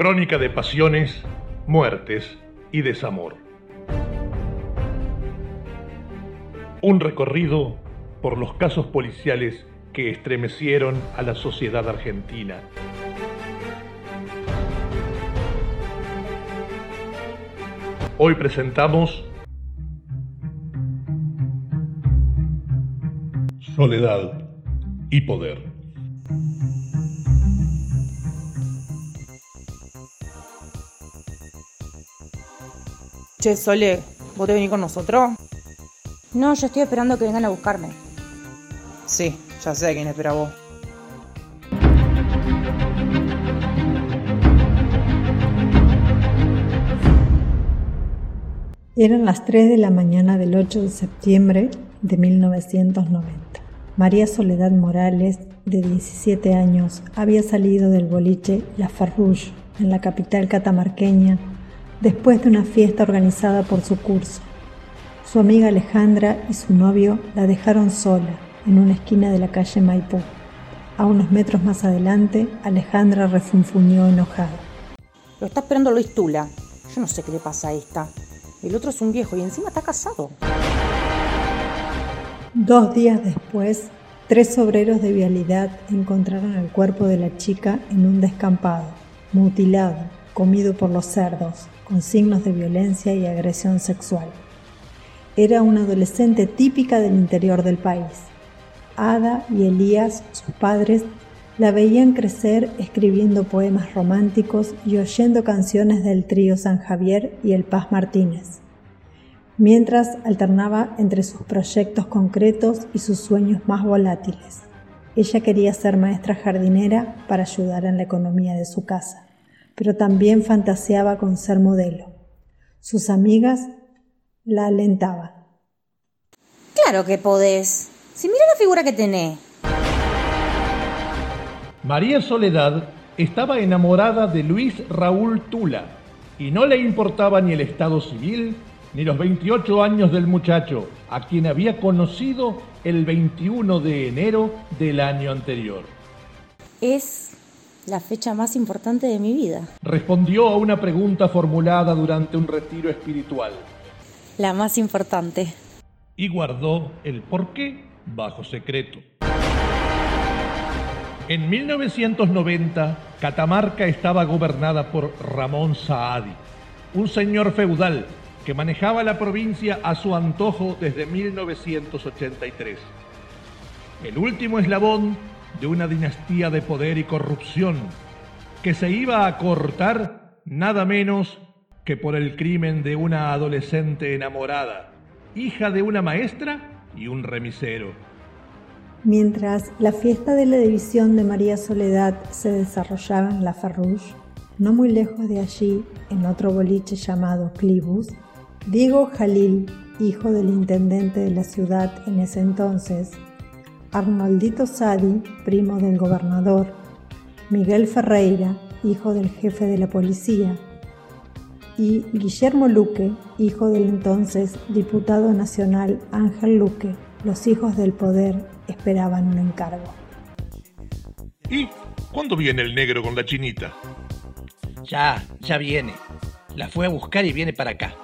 Crónica de pasiones, muertes y desamor. Un recorrido por los casos policiales que estremecieron a la sociedad argentina. Hoy presentamos Soledad y Poder. Che, Sole, ¿vos te venís con nosotros? No, yo estoy esperando que vengan a buscarme. Sí, ya sé quién espera vos. Eran las 3 de la mañana del 8 de septiembre de 1990. María Soledad Morales, de 17 años, había salido del boliche La Farrouche, en la capital catamarqueña, después de una fiesta organizada por su curso. Su amiga Alejandra y su novio la dejaron sola en una esquina de la calle Maipú. A unos metros más adelante, Alejandra refunfuñó enojada. Lo está esperando Luis Tula. Yo no sé qué le pasa a esta. El otro es un viejo y encima está casado. Dos días después, tres obreros de vialidad encontraron el cuerpo de la chica en un descampado, mutilado, comido por los cerdos, con signos de violencia y agresión sexual. Era una adolescente típica del interior del país. Ada y Elías, sus padres, la veían crecer escribiendo poemas románticos y oyendo canciones del trío San Javier y el Paz Martínez, mientras alternaba entre sus proyectos concretos y sus sueños más volátiles. Ella quería ser maestra jardinera para ayudar en la economía de su casa pero también fantaseaba con ser modelo. Sus amigas la alentaban. Claro que podés. Si mira la figura que tenés. María Soledad estaba enamorada de Luis Raúl Tula y no le importaba ni el estado civil ni los 28 años del muchacho, a quien había conocido el 21 de enero del año anterior. Es la fecha más importante de mi vida. Respondió a una pregunta formulada durante un retiro espiritual. La más importante. Y guardó el porqué bajo secreto. En 1990, Catamarca estaba gobernada por Ramón Saadi, un señor feudal que manejaba la provincia a su antojo desde 1983. El último eslabón de una dinastía de poder y corrupción que se iba a cortar nada menos que por el crimen de una adolescente enamorada, hija de una maestra y un remisero. Mientras la fiesta de la división de María Soledad se desarrollaba en La Farrouche, no muy lejos de allí, en otro boliche llamado Clibus, Diego Jalil, hijo del intendente de la ciudad en ese entonces, Arnoldito Sadi, primo del gobernador, Miguel Ferreira, hijo del jefe de la policía, y Guillermo Luque, hijo del entonces diputado nacional Ángel Luque, los hijos del poder esperaban un encargo. ¿Y cuándo viene el negro con la chinita? Ya, ya viene. La fue a buscar y viene para acá.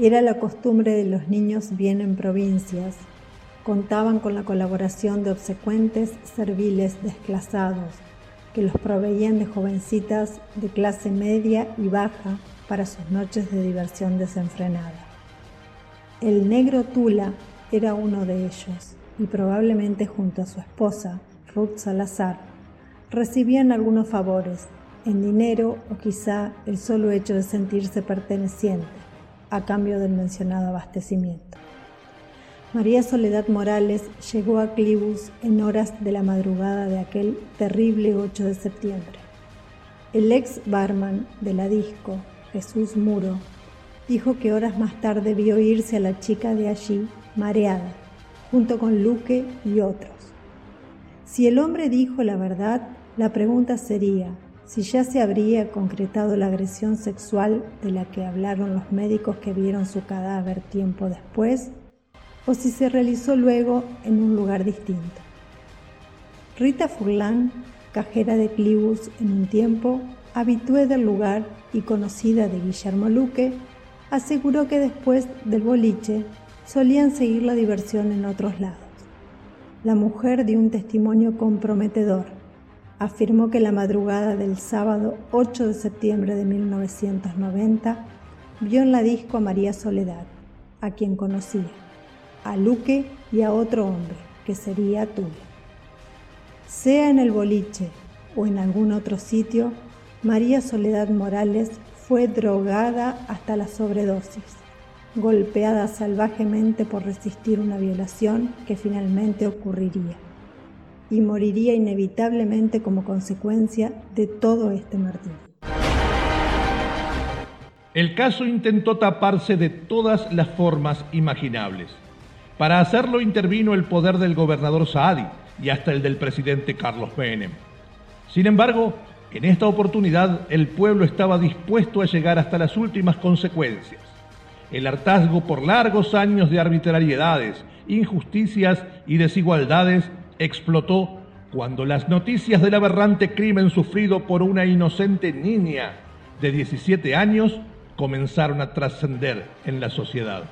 Era la costumbre de los niños bien en provincias contaban con la colaboración de obsecuentes serviles desclasados, que los proveían de jovencitas de clase media y baja para sus noches de diversión desenfrenada. El negro Tula era uno de ellos y probablemente junto a su esposa, Ruth Salazar, recibían algunos favores, en dinero o quizá el solo hecho de sentirse perteneciente, a cambio del mencionado abastecimiento. María Soledad Morales llegó a Clibus en horas de la madrugada de aquel terrible 8 de septiembre. El ex barman de la disco, Jesús Muro, dijo que horas más tarde vio irse a la chica de allí, mareada, junto con Luque y otros. Si el hombre dijo la verdad, la pregunta sería si ya se habría concretado la agresión sexual de la que hablaron los médicos que vieron su cadáver tiempo después o si se realizó luego en un lugar distinto. Rita Furlan, cajera de Clibus en un tiempo, habitué del lugar y conocida de Guillermo Luque, aseguró que después del boliche solían seguir la diversión en otros lados. La mujer dio un testimonio comprometedor. Afirmó que la madrugada del sábado 8 de septiembre de 1990 vio en la disco a María Soledad, a quien conocía, a Luque y a otro hombre, que sería Tulio. Sea en el boliche o en algún otro sitio, María Soledad Morales fue drogada hasta la sobredosis, golpeada salvajemente por resistir una violación que finalmente ocurriría y moriría inevitablemente como consecuencia de todo este martirio. El caso intentó taparse de todas las formas imaginables. Para hacerlo intervino el poder del gobernador Saadi y hasta el del presidente Carlos Menem. Sin embargo, en esta oportunidad el pueblo estaba dispuesto a llegar hasta las últimas consecuencias. El hartazgo por largos años de arbitrariedades, injusticias y desigualdades explotó cuando las noticias del aberrante crimen sufrido por una inocente niña de 17 años comenzaron a trascender en la sociedad.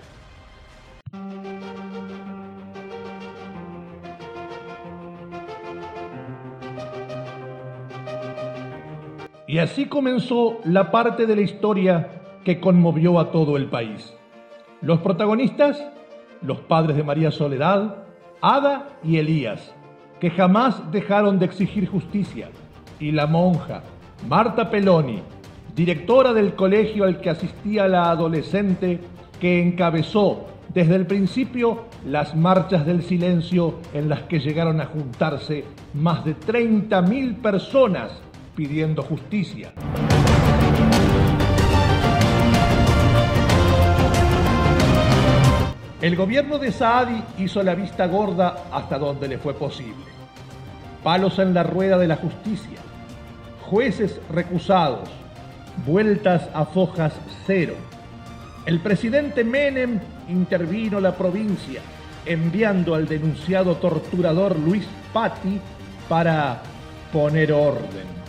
Y así comenzó la parte de la historia que conmovió a todo el país. Los protagonistas, los padres de María Soledad, Ada y Elías, que jamás dejaron de exigir justicia, y la monja, Marta Peloni, directora del colegio al que asistía la adolescente que encabezó desde el principio las marchas del silencio en las que llegaron a juntarse más de 30.000 personas pidiendo justicia. El gobierno de Saadi hizo la vista gorda hasta donde le fue posible. Palos en la rueda de la justicia, jueces recusados, vueltas a fojas cero. El presidente Menem intervino la provincia, enviando al denunciado torturador Luis Patti para poner orden.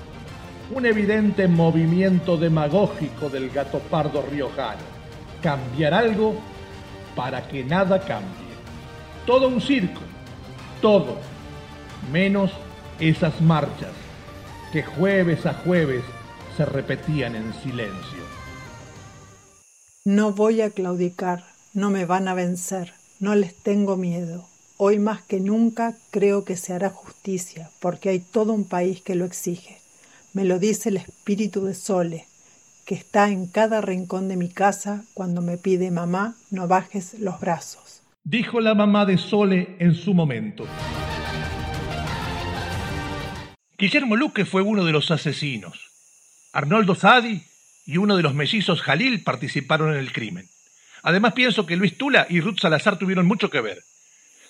Un evidente movimiento demagógico del gato pardo riojano. Cambiar algo para que nada cambie. Todo un circo, todo, menos esas marchas que jueves a jueves se repetían en silencio. No voy a claudicar, no me van a vencer, no les tengo miedo. Hoy más que nunca creo que se hará justicia, porque hay todo un país que lo exige. Me lo dice el espíritu de Sole, que está en cada rincón de mi casa cuando me pide mamá, no bajes los brazos. Dijo la mamá de Sole en su momento. Guillermo Luque fue uno de los asesinos. Arnoldo Zadi y uno de los mellizos Jalil participaron en el crimen. Además pienso que Luis Tula y Ruth Salazar tuvieron mucho que ver.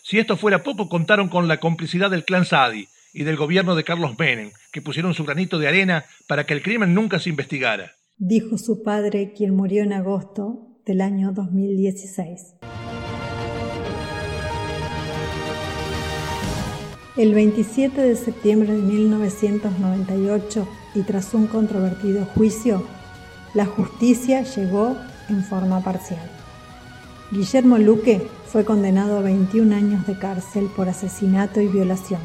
Si esto fuera poco, contaron con la complicidad del clan Sadi y del gobierno de Carlos Menem, que pusieron su granito de arena para que el crimen nunca se investigara. Dijo su padre, quien murió en agosto del año 2016. El 27 de septiembre de 1998, y tras un controvertido juicio, la justicia llegó en forma parcial. Guillermo Luque fue condenado a 21 años de cárcel por asesinato y violación,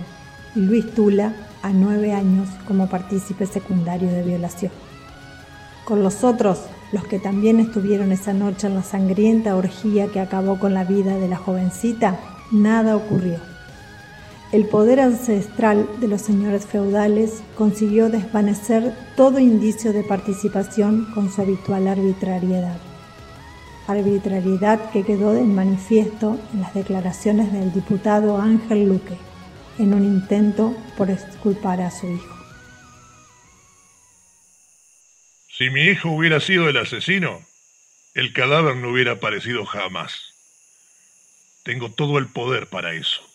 y Luis Tula a 9 años como partícipe secundario de violación. Con los otros, los que también estuvieron esa noche en la sangrienta orgía que acabó con la vida de la jovencita, nada ocurrió. El poder ancestral de los señores feudales consiguió desvanecer todo indicio de participación con su habitual arbitrariedad. Arbitrariedad que quedó en manifiesto en las declaraciones del diputado Ángel Luque, en un intento por exculpar a su hijo. Si mi hijo hubiera sido el asesino, el cadáver no hubiera aparecido jamás. Tengo todo el poder para eso.